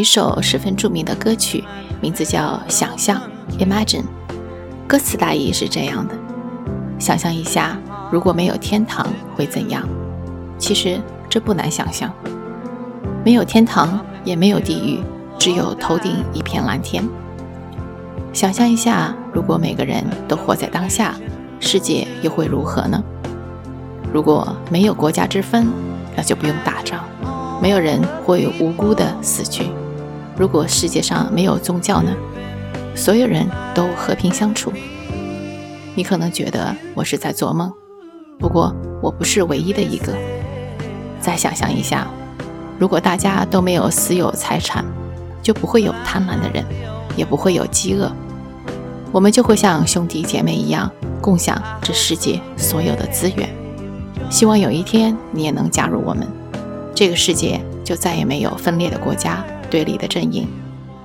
一首十分著名的歌曲，名字叫《想象》（Imagine）。歌词大意是这样的：想象一下，如果没有天堂会怎样？其实这不难想象，没有天堂，也没有地狱，只有头顶一片蓝天。想象一下，如果每个人都活在当下，世界又会如何呢？如果没有国家之分，那就不用打仗，没有人会无辜的死去。如果世界上没有宗教呢？所有人都和平相处。你可能觉得我是在做梦，不过我不是唯一的一个。再想象一下，如果大家都没有私有财产，就不会有贪婪的人，也不会有饥饿，我们就会像兄弟姐妹一样共享这世界所有的资源。希望有一天你也能加入我们，这个世界就再也没有分裂的国家、对立的阵营，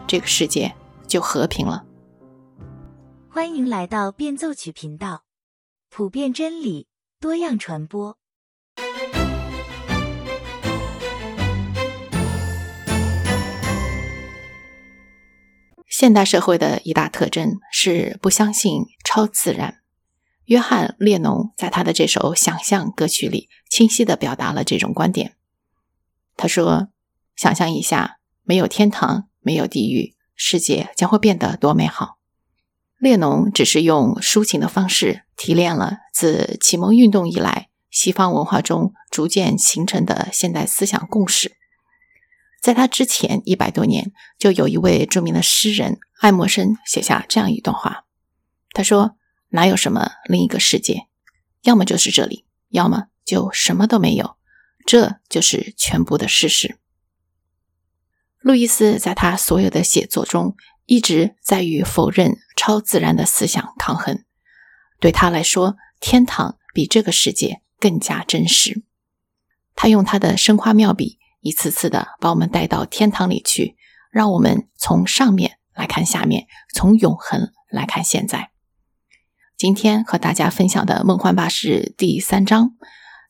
这个世界就和平了。欢迎来到变奏曲频道，普遍真理，多样传播。现代社会的一大特征是不相信超自然。约翰列侬在他的这首《想象》歌曲里，清晰地表达了这种观点。他说：“想象一下，没有天堂，没有地狱，世界将会变得多美好。”列侬只是用抒情的方式提炼了自启蒙运动以来西方文化中逐渐形成的现代思想共识。在他之前一百多年，就有一位著名的诗人爱默生写下这样一段话。他说：“哪有什么另一个世界？要么就是这里，要么就什么都没有。这就是全部的事实。”路易斯在他所有的写作中，一直在与否认超自然的思想抗衡。对他来说，天堂比这个世界更加真实。他用他的生花妙笔。一次次的把我们带到天堂里去，让我们从上面来看下面，从永恒来看现在。今天和大家分享的《梦幻巴士》第三章，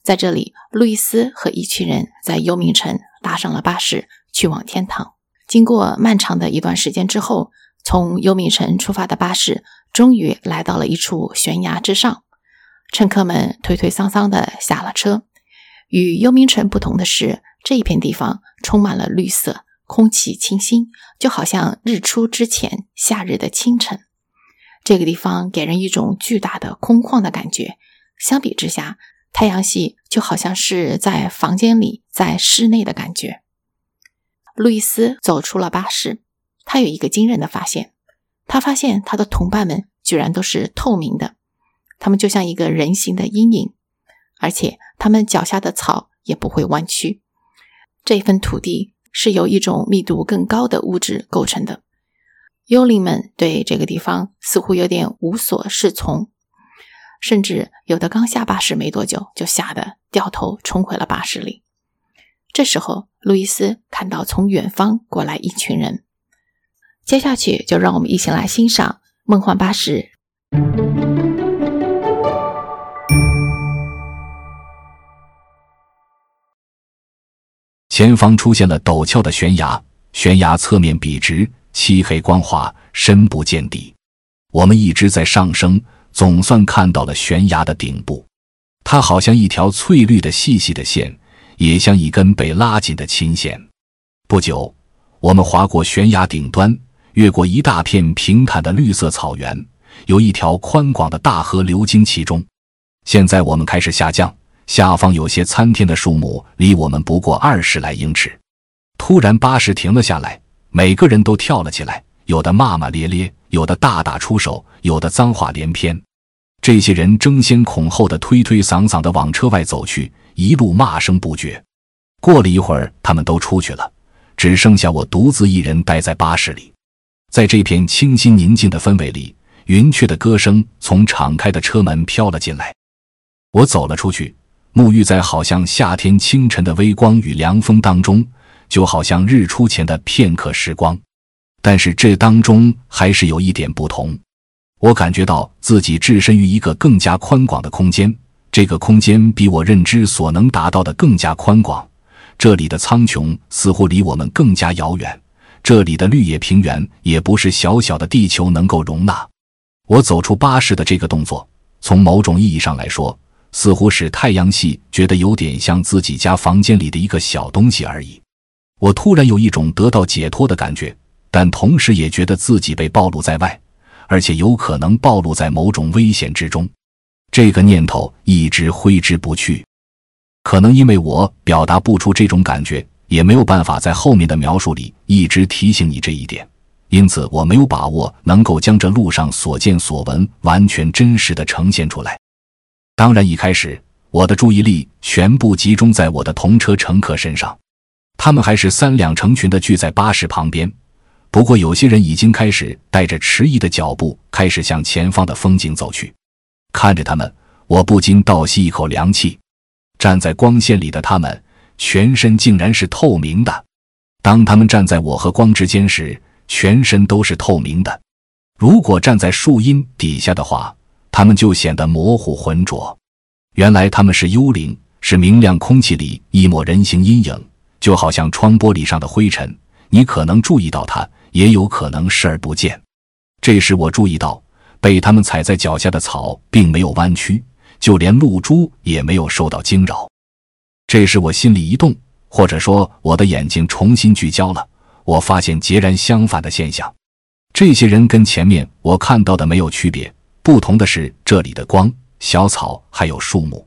在这里，路易斯和一群人在幽冥城搭上了巴士，去往天堂。经过漫长的一段时间之后，从幽冥城出发的巴士终于来到了一处悬崖之上，乘客们推推搡搡的下了车。与幽冥城不同的是。这一片地方充满了绿色，空气清新，就好像日出之前夏日的清晨。这个地方给人一种巨大的空旷的感觉。相比之下，太阳系就好像是在房间里，在室内的感觉。路易斯走出了巴士，他有一个惊人的发现：他发现他的同伴们居然都是透明的，他们就像一个人形的阴影，而且他们脚下的草也不会弯曲。这份土地是由一种密度更高的物质构成的。幽灵们对这个地方似乎有点无所适从，甚至有的刚下巴士没多久，就吓得掉头冲回了巴士里。这时候，路易斯看到从远方过来一群人。接下去，就让我们一起来欣赏《梦幻巴士》。前方出现了陡峭的悬崖，悬崖侧面笔直，漆黑光滑，深不见底。我们一直在上升，总算看到了悬崖的顶部。它好像一条翠绿的细细的线，也像一根被拉紧的琴弦。不久，我们划过悬崖顶端，越过一大片平坦的绿色草原，有一条宽广的大河流经其中。现在我们开始下降。下方有些参天的树木，离我们不过二十来英尺。突然，巴士停了下来，每个人都跳了起来，有的骂骂咧咧，有的大打出手，有的脏话连篇。这些人争先恐后的推推搡搡的往车外走去，一路骂声不绝。过了一会儿，他们都出去了，只剩下我独自一人待在巴士里。在这片清新宁静的氛围里，云雀的歌声从敞开的车门飘了进来。我走了出去，沐浴在好像夏天清晨的微光与凉风当中，就好像日出前的片刻时光。但是这当中还是有一点不同。我感觉到自己置身于一个更加宽广的空间，这个空间比我认知所能达到的更加宽广。这里的苍穹似乎离我们更加遥远，这里的绿野平原也不是小小的地球能够容纳。我走出巴士的这个动作，从某种意义上来说，似乎使太阳系觉得有点像自己家房间里的一个小东西而已。我突然有一种得到解脱的感觉，但同时也觉得自己被暴露在外。而且有可能暴露在某种危险之中，这个念头一直挥之不去。可能因为我表达不出这种感觉，也没有办法在后面的描述里一直提醒你这一点，因此我没有把握能够将这路上所见所闻完全真实的呈现出来。当然，一开始我的注意力全部集中在我的同车乘客身上，他们还是三两成群的聚在巴士旁边。不过，有些人已经开始带着迟疑的脚步，开始向前方的风景走去。看着他们，我不禁倒吸一口凉气。站在光线里的他们，全身竟然是透明的。当他们站在我和光之间时，全身都是透明的。如果站在树荫底下的话，他们就显得模糊浑浊。原来他们是幽灵，是明亮空气里一抹人形阴影，就好像窗玻璃上的灰尘。你可能注意到它。也有可能视而不见。这时我注意到，被他们踩在脚下的草并没有弯曲，就连露珠也没有受到惊扰。这时我心里一动，或者说我的眼睛重新聚焦了。我发现截然相反的现象：这些人跟前面我看到的没有区别，不同的是这里的光、小草还有树木，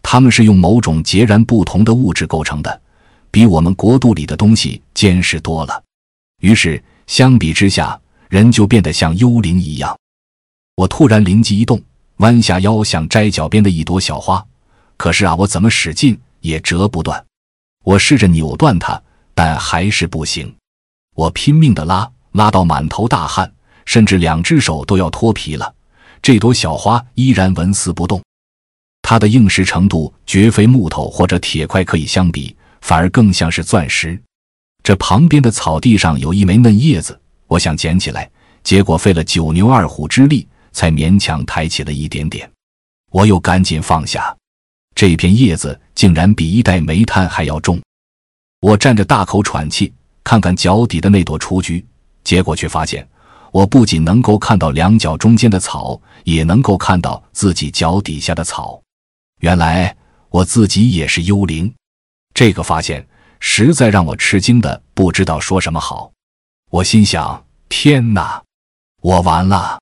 他们是用某种截然不同的物质构成的，比我们国度里的东西坚实多了。于是。相比之下，人就变得像幽灵一样。我突然灵机一动，弯下腰想摘脚边的一朵小花，可是啊，我怎么使劲也折不断。我试着扭断它，但还是不行。我拼命的拉，拉到满头大汗，甚至两只手都要脱皮了。这朵小花依然纹丝不动，它的硬实程度绝非木头或者铁块可以相比，反而更像是钻石。这旁边的草地上有一枚嫩叶子，我想捡起来，结果费了九牛二虎之力，才勉强抬起了一点点。我又赶紧放下，这片叶子竟然比一袋煤炭还要重。我站着大口喘气，看看脚底的那朵雏菊，结果却发现，我不仅能够看到两脚中间的草，也能够看到自己脚底下的草。原来我自己也是幽灵。这个发现。实在让我吃惊的不知道说什么好，我心想：天哪，我完了！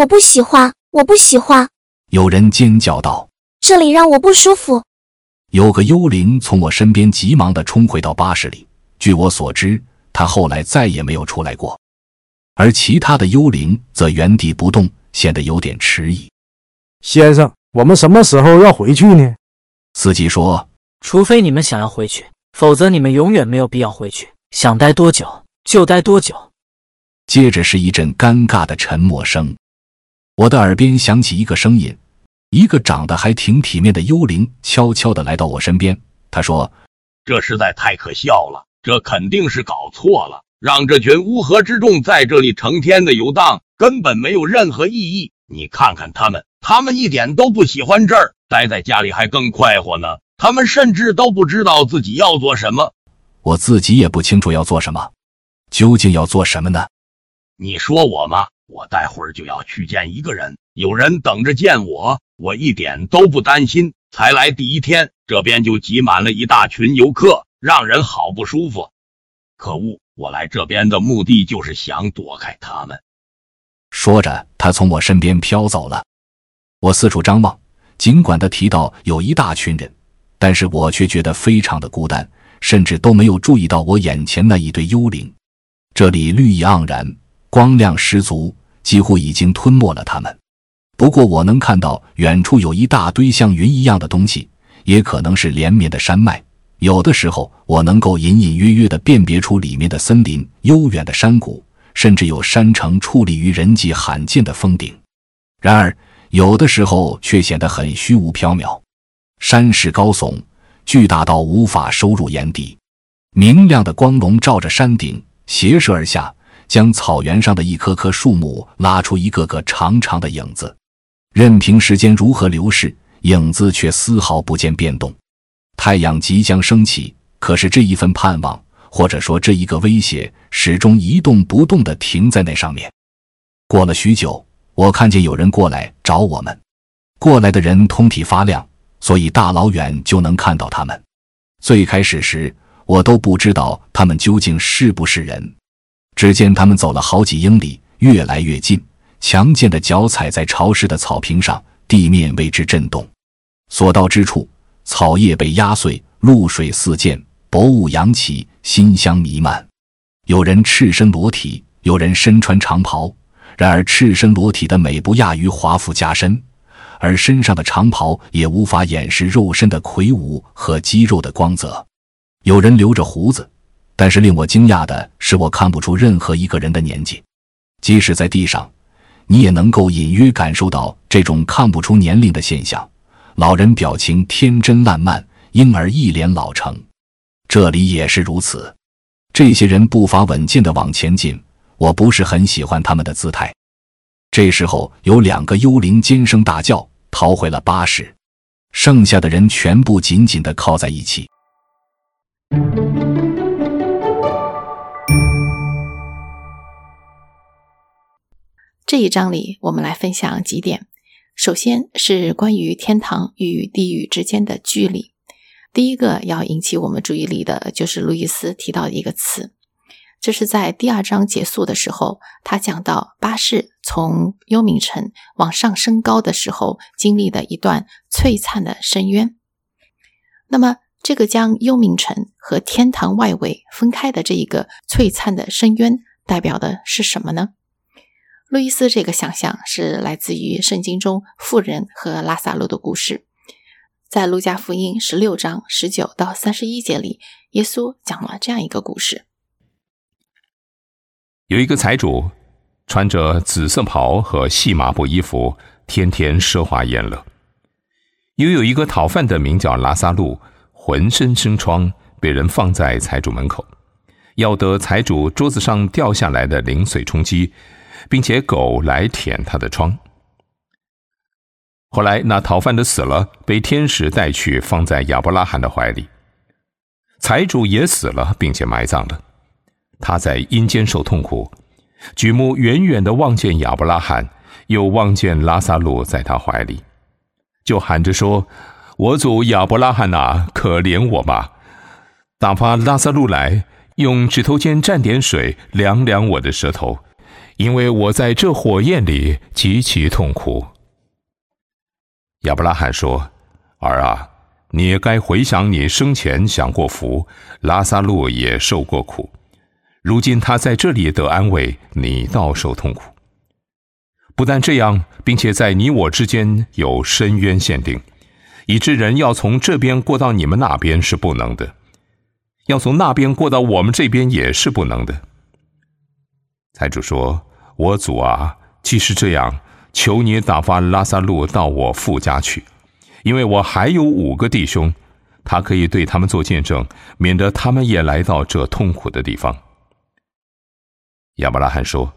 我不喜欢，我不喜欢！有人尖叫道：“这里让我不舒服。”有个幽灵从我身边急忙地冲回到巴士里，据我所知，他后来再也没有出来过。而其他的幽灵则原地不动，显得有点迟疑。先生，我们什么时候要回去呢？司机说：“除非你们想要回去。”否则，你们永远没有必要回去。想待多久就待多久。接着是一阵尴尬的沉默声。我的耳边响起一个声音，一个长得还挺体面的幽灵悄悄地来到我身边。他说：“这实在太可笑了，这肯定是搞错了。让这群乌合之众在这里成天的游荡，根本没有任何意义。你看看他们，他们一点都不喜欢这儿，待在家里还更快活呢。”他们甚至都不知道自己要做什么，我自己也不清楚要做什么，究竟要做什么呢？你说我吗？我待会儿就要去见一个人，有人等着见我，我一点都不担心。才来第一天，这边就挤满了一大群游客，让人好不舒服。可恶，我来这边的目的就是想躲开他们。说着，他从我身边飘走了。我四处张望，尽管他提到有一大群人。但是我却觉得非常的孤单，甚至都没有注意到我眼前那一对幽灵。这里绿意盎然，光亮十足，几乎已经吞没了他们。不过我能看到远处有一大堆像云一样的东西，也可能是连绵的山脉。有的时候，我能够隐隐约约地辨别出里面的森林、悠远的山谷，甚至有山城矗立于人迹罕见的峰顶。然而，有的时候却显得很虚无缥缈。山势高耸，巨大到无法收入眼底。明亮的光笼照着山顶，斜射而下，将草原上的一棵棵树木拉出一个个长长的影子。任凭时间如何流逝，影子却丝毫不见变动。太阳即将升起，可是这一份盼望，或者说这一个威胁，始终一动不动地停在那上面。过了许久，我看见有人过来找我们。过来的人通体发亮，所以大老远就能看到他们。最开始时，我都不知道他们究竟是不是人。只见他们走了好几英里，越来越近，强健的脚踩在潮湿的草坪上，地面为之震动。所到之处。草叶被压碎，露水四溅，薄雾扬起，馨香弥漫。有人赤身裸体，有人身穿长袍。然而赤身裸体的美不亚于华服加身，而身上的长袍也无法掩饰肉身的魁梧和肌肉的光泽。有人留着胡子，但是令我惊讶的是，我看不出任何一个人的年纪。即使在地上，你也能够隐约感受到这种看不出年龄的现象。老人表情天真烂漫，婴儿一脸老成。这里也是如此。这些人步伐稳健地往前进，我不是很喜欢他们的姿态。这时候，有两个幽灵尖声大叫，逃回了巴士。剩下的人全部紧紧地靠在一起。这一章里，我们来分享几点。首先是关于天堂与地狱之间的距离。第一个要引起我们注意力的就是路易斯提到的一个词，这是在第二章结束的时候，他讲到巴士从幽冥城往上升高的时候经历的一段璀璨的深渊。那么，这个将幽冥城和天堂外围分开的这一个璀璨的深渊，代表的是什么呢？路易斯这个想象是来自于圣经中富人和拉萨路的故事，在路加福音十六章十九到三十一节里，耶稣讲了这样一个故事：有一个财主，穿着紫色袍和细麻布衣服，天天奢华宴乐；又有一个讨饭的，名叫拉萨路，浑身生疮，被人放在财主门口，要得财主桌子上掉下来的零碎充饥。并且狗来舔他的疮。后来那讨饭的死了，被天使带去放在亚伯拉罕的怀里。财主也死了，并且埋葬了。他在阴间受痛苦，举目远远的望见亚伯拉罕，又望见拉萨路在他怀里，就喊着说：“我祖亚伯拉罕呐，可怜我吧！打发拉萨路来，用指头尖蘸点水，凉凉我的舌头。”因为我在这火焰里极其痛苦。亚伯拉罕说：“儿啊，你也该回想你生前享过福，拉萨路也受过苦，如今他在这里得安慰，你倒受痛苦。不但这样，并且在你我之间有深渊限定，以致人要从这边过到你们那边是不能的，要从那边过到我们这边也是不能的。”财主说。我祖啊，既是这样，求你打发拉萨路到我父家去，因为我还有五个弟兄，他可以对他们做见证，免得他们也来到这痛苦的地方。亚伯拉罕说：“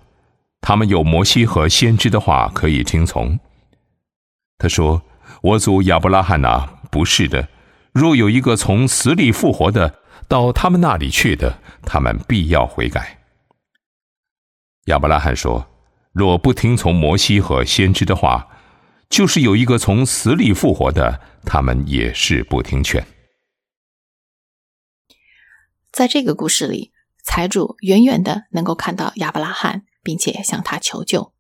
他们有摩西和先知的话可以听从。”他说：“我祖亚伯拉罕呐，不是的，若有一个从死里复活的到他们那里去的，他们必要悔改。”亚伯拉罕说：“若不听从摩西和先知的话，就是有一个从死里复活的，他们也是不听劝。”在这个故事里，财主远远的能够看到亚伯拉罕，并且向他求救。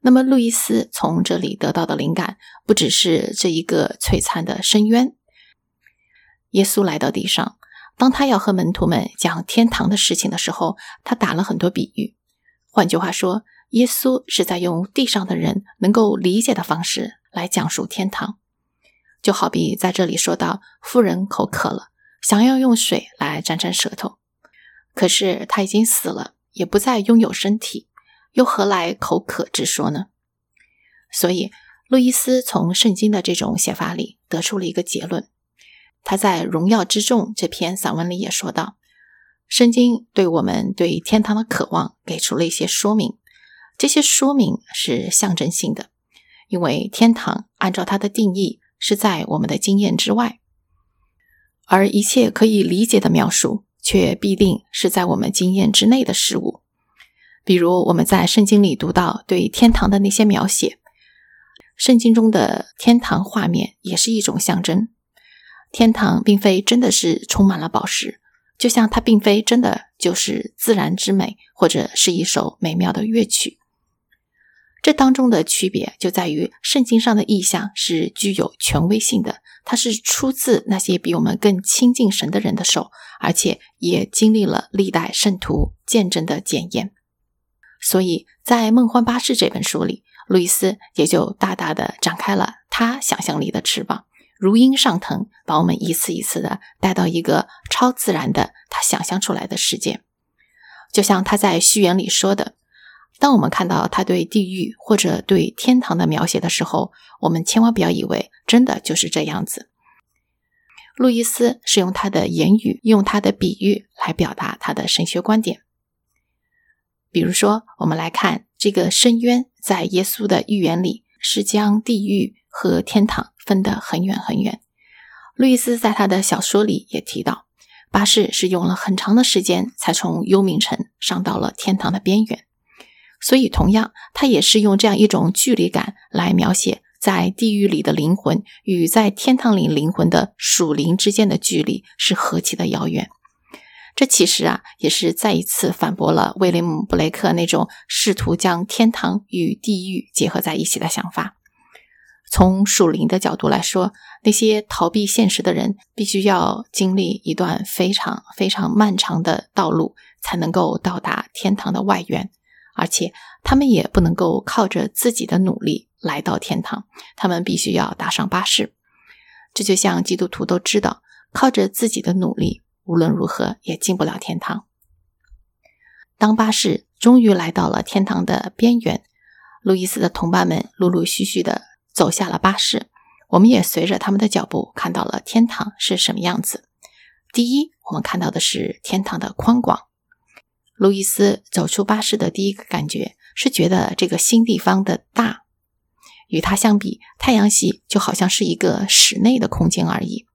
那么，路易斯从这里得到的灵感，不只是这一个璀璨的深渊。耶稣来到地上，当他要和门徒们讲天堂的事情的时候，他打了很多比喻。换句话说，耶稣是在用地上的人能够理解的方式来讲述天堂。就好比在这里说到，妇人口渴了，想要用水来沾沾舌头，可是他已经死了，也不再拥有身体，又何来口渴之说呢？所以，路易斯从圣经的这种写法里得出了一个结论。他在《荣耀之众》这篇散文里也说到，圣经对我们对天堂的渴望给出了一些说明，这些说明是象征性的，因为天堂按照它的定义。是在我们的经验之外，而一切可以理解的描述，却必定是在我们经验之内的事物。比如我们在圣经里读到对天堂的那些描写，圣经中的天堂画面也是一种象征。天堂并非真的是充满了宝石，就像它并非真的就是自然之美，或者是一首美妙的乐曲。这当中的区别就在于，圣经上的意象是具有权威性的，它是出自那些比我们更亲近神的人的手，而且也经历了历代圣徒见证的检验。所以在《梦幻巴士》这本书里，路易斯也就大大的展开了他想象力的翅膀，如鹰上腾，把我们一次一次的带到一个超自然的他想象出来的世界。就像他在序言里说的。当我们看到他对地狱或者对天堂的描写的时候，我们千万不要以为真的就是这样子。路易斯是用他的言语、用他的比喻来表达他的神学观点。比如说，我们来看这个深渊，在耶稣的预言里是将地狱和天堂分得很远很远。路易斯在他的小说里也提到，巴士是用了很长的时间才从幽冥城上到了天堂的边缘。所以，同样，他也是用这样一种距离感来描写在地狱里的灵魂与在天堂里灵魂的属灵之间的距离是何其的遥远。这其实啊，也是再一次反驳了威廉姆·布雷克那种试图将天堂与地狱结合在一起的想法。从属灵的角度来说，那些逃避现实的人必须要经历一段非常非常漫长的道路，才能够到达天堂的外缘。而且他们也不能够靠着自己的努力来到天堂，他们必须要搭上巴士。这就像基督徒都知道，靠着自己的努力，无论如何也进不了天堂。当巴士终于来到了天堂的边缘，路易斯的同伴们陆陆续续的走下了巴士，我们也随着他们的脚步看到了天堂是什么样子。第一，我们看到的是天堂的宽广。路易斯走出巴士的第一个感觉是觉得这个新地方的大，与他相比，太阳系就好像是一个室内的空间而已。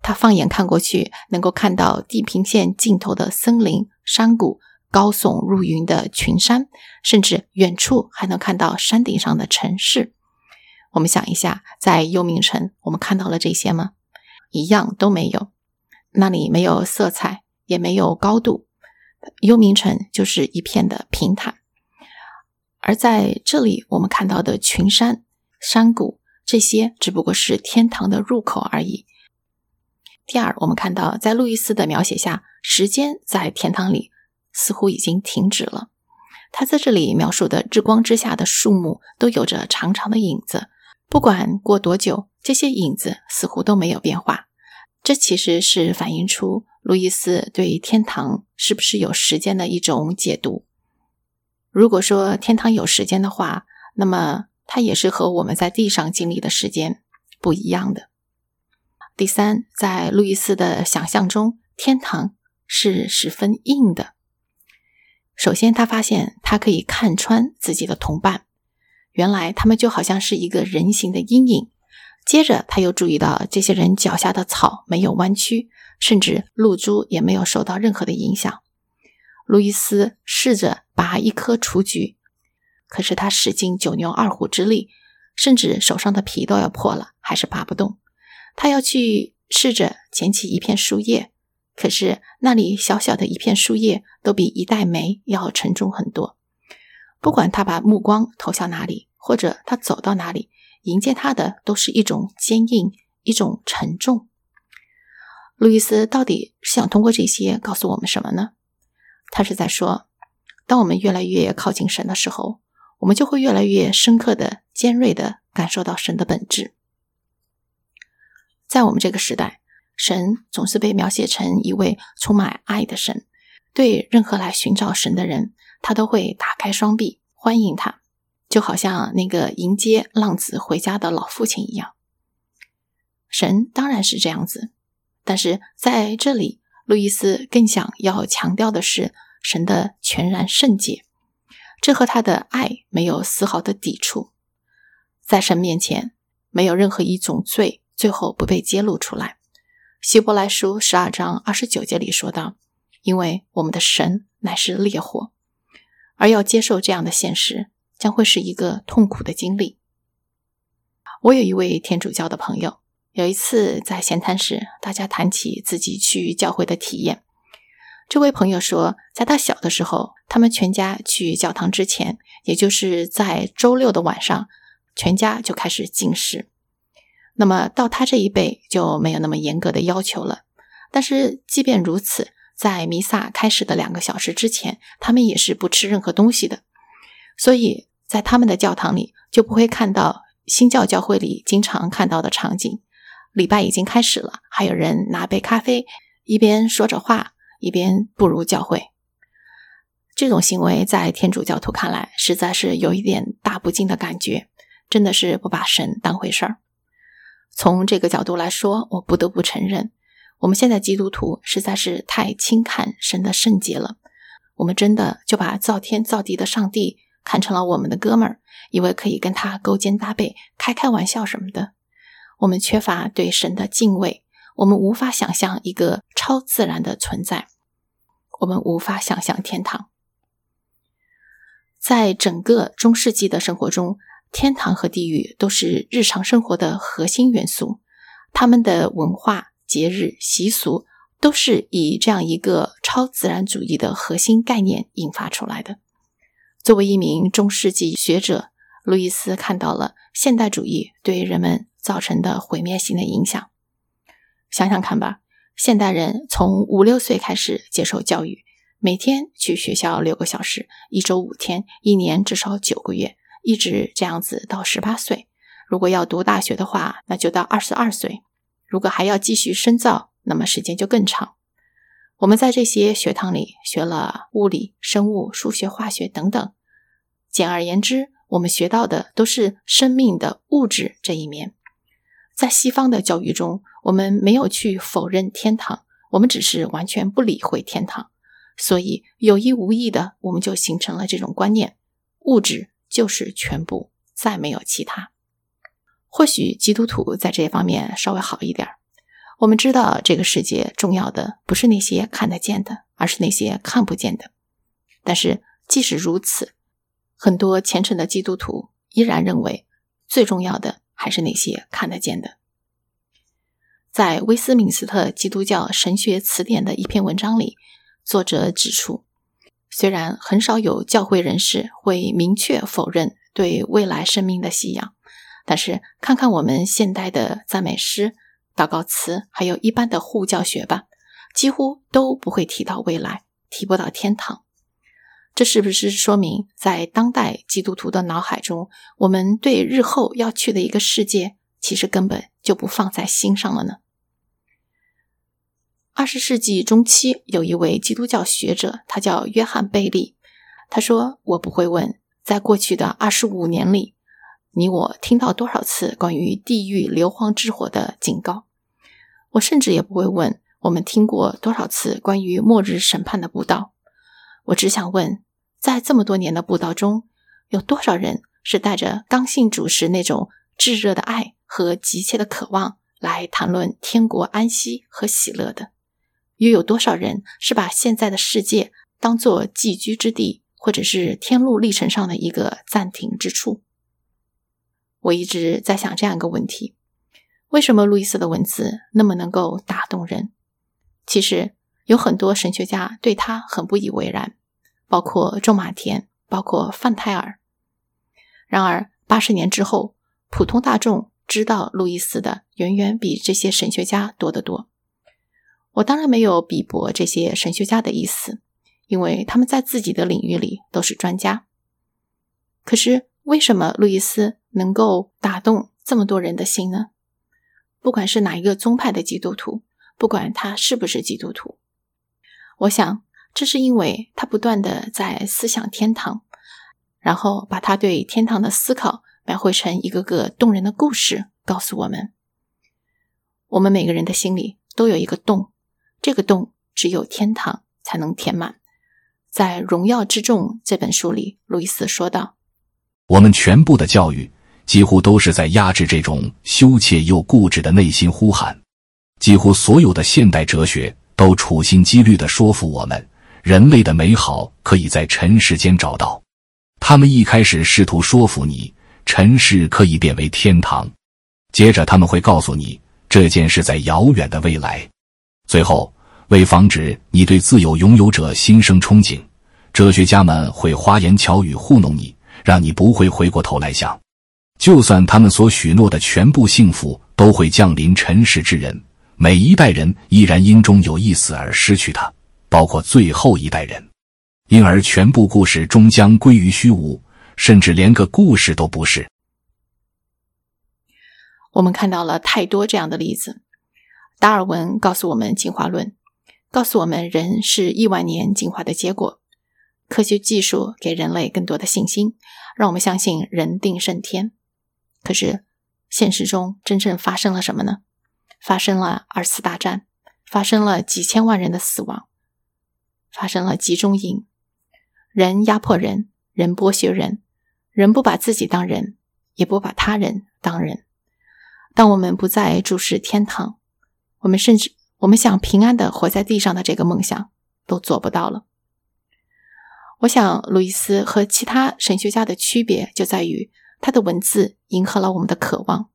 他放眼看过去，能够看到地平线尽头的森林、山谷、高耸入云的群山，甚至远处还能看到山顶上的城市。我们想一下，在幽冥城，我们看到了这些吗？一样都没有。那里没有色彩，也没有高度。幽冥城就是一片的平坦，而在这里我们看到的群山、山谷，这些只不过是天堂的入口而已。第二，我们看到在路易斯的描写下，时间在天堂里似乎已经停止了。他在这里描述的日光之下的树木都有着长长的影子，不管过多久，这些影子似乎都没有变化。这其实是反映出。路易斯对天堂是不是有时间的一种解读？如果说天堂有时间的话，那么它也是和我们在地上经历的时间不一样的。第三，在路易斯的想象中，天堂是十分硬的。首先，他发现他可以看穿自己的同伴，原来他们就好像是一个人形的阴影。接着，他又注意到这些人脚下的草没有弯曲。甚至露珠也没有受到任何的影响。路易斯试着拔一颗雏菊，可是他使尽九牛二虎之力，甚至手上的皮都要破了，还是拔不动。他要去试着捡起一片树叶，可是那里小小的一片树叶都比一袋煤要沉重很多。不管他把目光投向哪里，或者他走到哪里，迎接他的都是一种坚硬，一种沉重。路易斯到底是想通过这些告诉我们什么呢？他是在说，当我们越来越靠近神的时候，我们就会越来越深刻的、尖锐的感受到神的本质。在我们这个时代，神总是被描写成一位充满爱的神，对任何来寻找神的人，他都会打开双臂欢迎他，就好像那个迎接浪子回家的老父亲一样。神当然是这样子，但是在这里，路易斯更想要强调的是神的全然圣洁。这和他的爱没有丝毫的抵触，在神面前，没有任何一种罪最后不被揭露出来。希伯来书十二章二十九节里说道：“因为我们的神乃是烈火，而要接受这样的现实，将会是一个痛苦的经历。”我有一位天主教的朋友，有一次在闲谈时，大家谈起自己去教会的体验。这位朋友说，在他小的时候，他们全家去教堂之前，也就是在周六的晚上，全家就开始禁食。那么到他这一辈就没有那么严格的要求了。但是即便如此，在弥撒开始的两个小时之前，他们也是不吃任何东西的。所以在他们的教堂里，就不会看到新教教会里经常看到的场景：礼拜已经开始了，还有人拿杯咖啡，一边说着话。一边步入教会，这种行为在天主教徒看来，实在是有一点大不敬的感觉，真的是不把神当回事儿。从这个角度来说，我不得不承认，我们现在基督徒实在是太轻看神的圣洁了。我们真的就把造天造地的上帝看成了我们的哥们儿，以为可以跟他勾肩搭背、开开玩笑什么的。我们缺乏对神的敬畏。我们无法想象一个超自然的存在，我们无法想象天堂。在整个中世纪的生活中，天堂和地狱都是日常生活的核心元素，他们的文化、节日、习俗都是以这样一个超自然主义的核心概念引发出来的。作为一名中世纪学者，路易斯看到了现代主义对人们造成的毁灭性的影响。想想看吧，现代人从五六岁开始接受教育，每天去学校六个小时，一周五天，一年至少九个月，一直这样子到十八岁。如果要读大学的话，那就到二十二岁。如果还要继续深造，那么时间就更长。我们在这些学堂里学了物理、生物、数学、化学等等。简而言之，我们学到的都是生命的物质这一面。在西方的教育中，我们没有去否认天堂，我们只是完全不理会天堂，所以有意无意的，我们就形成了这种观念：物质就是全部，再没有其他。或许基督徒在这方面稍微好一点我们知道这个世界重要的不是那些看得见的，而是那些看不见的。但是即使如此，很多虔诚的基督徒依然认为最重要的还是那些看得见的。在威斯敏斯特基督教神学词典的一篇文章里，作者指出，虽然很少有教会人士会明确否认对未来生命的信仰，但是看看我们现代的赞美诗、祷告词，还有一般的护教学吧，几乎都不会提到未来，提不到天堂。这是不是说明，在当代基督徒的脑海中，我们对日后要去的一个世界？其实根本就不放在心上了呢。二十世纪中期，有一位基督教学者，他叫约翰贝利。他说：“我不会问，在过去的二十五年里，你我听到多少次关于地狱硫磺之火的警告。我甚至也不会问，我们听过多少次关于末日审判的布道。我只想问，在这么多年的布道中，有多少人是带着刚性主时那种炙热的爱？”和急切的渴望来谈论天国安息和喜乐的，又有多少人是把现在的世界当做寄居之地，或者是天路历程上的一个暂停之处？我一直在想这样一个问题：为什么路易斯的文字那么能够打动人？其实有很多神学家对他很不以为然，包括仲马田，包括范泰尔。然而八十年之后，普通大众。知道路易斯的远远比这些神学家多得多。我当然没有鄙薄这些神学家的意思，因为他们在自己的领域里都是专家。可是为什么路易斯能够打动这么多人的心呢？不管是哪一个宗派的基督徒，不管他是不是基督徒，我想这是因为他不断的在思想天堂，然后把他对天堂的思考描绘成一个个动人的故事，告诉我们：我们每个人的心里都有一个洞，这个洞只有天堂才能填满。在《荣耀之众》这本书里，路易斯说道：“我们全部的教育几乎都是在压制这种羞怯又固执的内心呼喊。几乎所有的现代哲学都处心积虑地说服我们，人类的美好可以在尘世间找到。他们一开始试图说服你，尘世可以变为天堂，接着他们会告诉你这件事在遥远的未来，最后。”为防止你对自由拥有者心生憧憬，哲学家们会花言巧语糊弄你，让你不会回过头来想。就算他们所许诺的全部幸福都会降临尘世之人，每一代人依然因终有一死而失去它，包括最后一代人。因而，全部故事终将归于虚无，甚至连个故事都不是。我们看到了太多这样的例子。达尔文告诉我们进化论。告诉我们，人是亿万年进化的结果。科学技术给人类更多的信心，让我们相信人定胜天。可是，现实中真正发生了什么呢？发生了二次大战，发生了几千万人的死亡，发生了集中营。人压迫人，人剥削人，人不把自己当人，也不把他人当人。当我们不再注视天堂，我们甚至。我们想平安的活在地上的这个梦想都做不到了。我想，路易斯和其他神学家的区别就在于他的文字迎合了我们的渴望，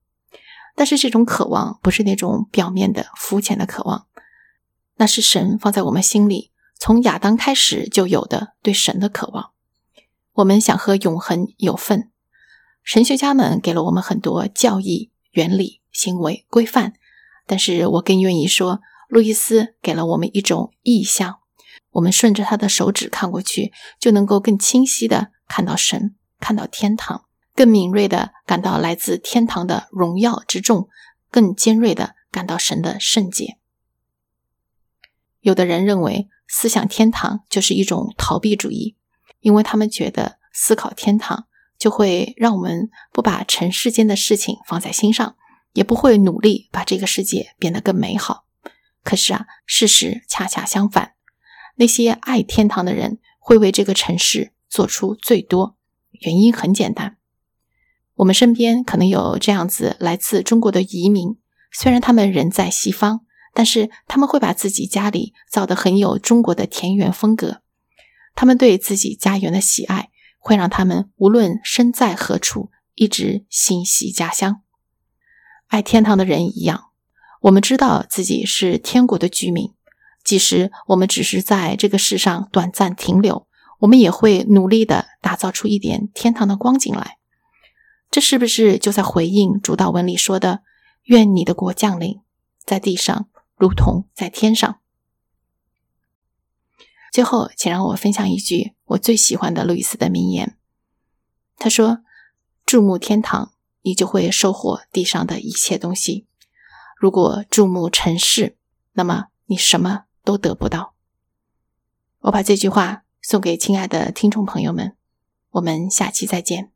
但是这种渴望不是那种表面的、肤浅的渴望，那是神放在我们心里从亚当开始就有的对神的渴望。我们想和永恒有份。神学家们给了我们很多教义、原理、行为规范，但是我更愿意说。路易斯给了我们一种意象，我们顺着他的手指看过去，就能够更清晰的看到神，看到天堂，更敏锐的感到来自天堂的荣耀之重，更尖锐的感到神的圣洁。有的人认为思想天堂就是一种逃避主义，因为他们觉得思考天堂就会让我们不把尘世间的事情放在心上，也不会努力把这个世界变得更美好。可是啊，事实恰恰相反。那些爱天堂的人会为这个城市做出最多。原因很简单，我们身边可能有这样子来自中国的移民，虽然他们人在西方，但是他们会把自己家里造得很有中国的田园风格。他们对自己家园的喜爱，会让他们无论身在何处，一直心系家乡。爱天堂的人一样。我们知道自己是天国的居民，即使我们只是在这个世上短暂停留，我们也会努力的打造出一点天堂的光景来。这是不是就在回应主祷文里说的“愿你的国降临在地上，如同在天上”？最后，请让我分享一句我最喜欢的路易斯的名言。他说：“注目天堂，你就会收获地上的一切东西。”如果注目尘世，那么你什么都得不到。我把这句话送给亲爱的听众朋友们，我们下期再见。